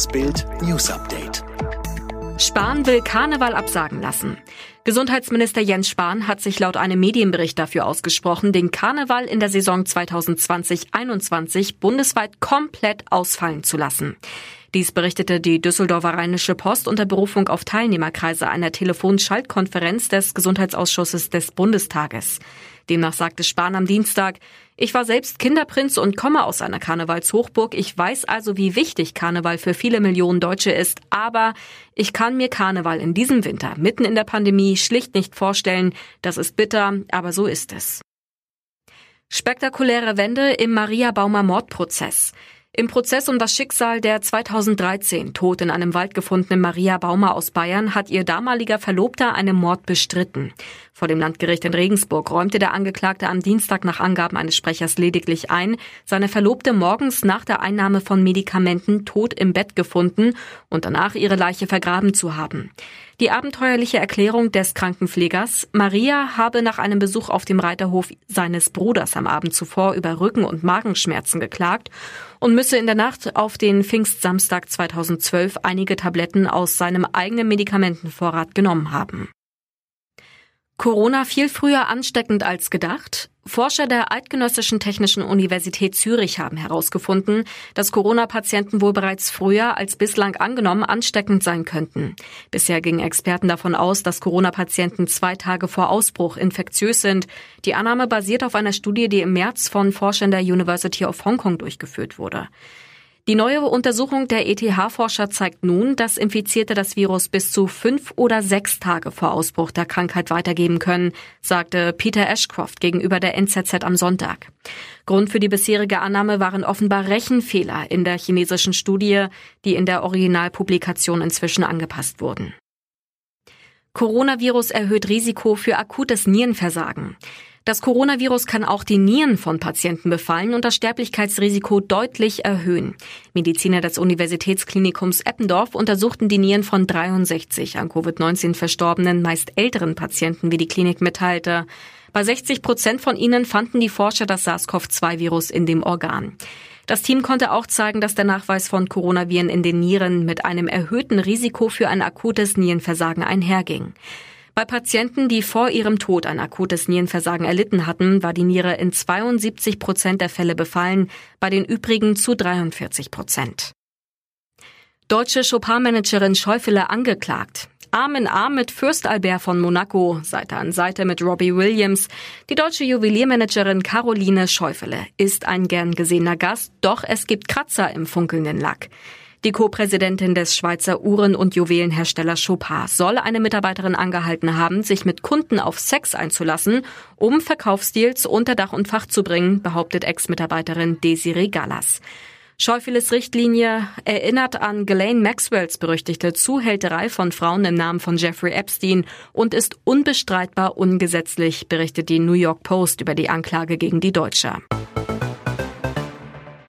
Das Bild News Update. Spahn will Karneval absagen lassen. Gesundheitsminister Jens Spahn hat sich laut einem Medienbericht dafür ausgesprochen, den Karneval in der Saison 2020-21 bundesweit komplett ausfallen zu lassen. Dies berichtete die Düsseldorfer Rheinische Post unter Berufung auf Teilnehmerkreise einer Telefonschaltkonferenz des Gesundheitsausschusses des Bundestages. Demnach sagte Spahn am Dienstag, ich war selbst Kinderprinz und komme aus einer Karnevalshochburg. Ich weiß also, wie wichtig Karneval für viele Millionen Deutsche ist. Aber ich kann mir Karneval in diesem Winter, mitten in der Pandemie, schlicht nicht vorstellen. Das ist bitter, aber so ist es. Spektakuläre Wende im Maria Baumer Mordprozess. Im Prozess um das Schicksal der 2013 tot in einem Wald gefundenen Maria Baumer aus Bayern hat ihr damaliger Verlobter einen Mord bestritten. Vor dem Landgericht in Regensburg räumte der Angeklagte am Dienstag nach Angaben eines Sprechers lediglich ein, seine Verlobte morgens nach der Einnahme von Medikamenten tot im Bett gefunden und danach ihre Leiche vergraben zu haben. Die abenteuerliche Erklärung des Krankenpflegers, Maria habe nach einem Besuch auf dem Reiterhof seines Bruders am Abend zuvor über Rücken- und Magenschmerzen geklagt und müsse in der Nacht auf den Pfingstsamstag 2012 einige Tabletten aus seinem eigenen Medikamentenvorrat genommen haben. Corona viel früher ansteckend als gedacht? Forscher der Eidgenössischen Technischen Universität Zürich haben herausgefunden, dass Corona-Patienten wohl bereits früher als bislang angenommen ansteckend sein könnten. Bisher gingen Experten davon aus, dass Corona-Patienten zwei Tage vor Ausbruch infektiös sind. Die Annahme basiert auf einer Studie, die im März von Forschern der University of Hong Kong durchgeführt wurde. Die neue Untersuchung der ETH-Forscher zeigt nun, dass Infizierte das Virus bis zu fünf oder sechs Tage vor Ausbruch der Krankheit weitergeben können, sagte Peter Ashcroft gegenüber der NZZ am Sonntag. Grund für die bisherige Annahme waren offenbar Rechenfehler in der chinesischen Studie, die in der Originalpublikation inzwischen angepasst wurden. Coronavirus erhöht Risiko für akutes Nierenversagen. Das Coronavirus kann auch die Nieren von Patienten befallen und das Sterblichkeitsrisiko deutlich erhöhen. Mediziner des Universitätsklinikums Eppendorf untersuchten die Nieren von 63 an Covid-19 verstorbenen, meist älteren Patienten, wie die Klinik mitteilte. Bei 60 Prozent von ihnen fanden die Forscher das SARS-CoV-2-Virus in dem Organ. Das Team konnte auch zeigen, dass der Nachweis von Coronaviren in den Nieren mit einem erhöhten Risiko für ein akutes Nierenversagen einherging. Bei Patienten, die vor ihrem Tod ein akutes Nierenversagen erlitten hatten, war die Niere in 72 Prozent der Fälle befallen, bei den übrigen zu 43 Prozent. Deutsche Chopin-Managerin Schäufele angeklagt. Arm in Arm mit Fürst Albert von Monaco, Seite an Seite mit Robbie Williams. Die deutsche Juweliermanagerin Caroline Schäufele ist ein gern gesehener Gast, doch es gibt Kratzer im funkelnden Lack. Die Co-Präsidentin des Schweizer Uhren- und Juwelenherstellers Chopin soll eine Mitarbeiterin angehalten haben, sich mit Kunden auf Sex einzulassen, um Verkaufsdeals unter Dach und Fach zu bringen, behauptet Ex-Mitarbeiterin Desiree Gallas. Schäufeles Richtlinie erinnert an Ghislaine Maxwells berüchtigte Zuhälterei von Frauen im Namen von Jeffrey Epstein und ist unbestreitbar ungesetzlich, berichtet die New York Post über die Anklage gegen die Deutsche.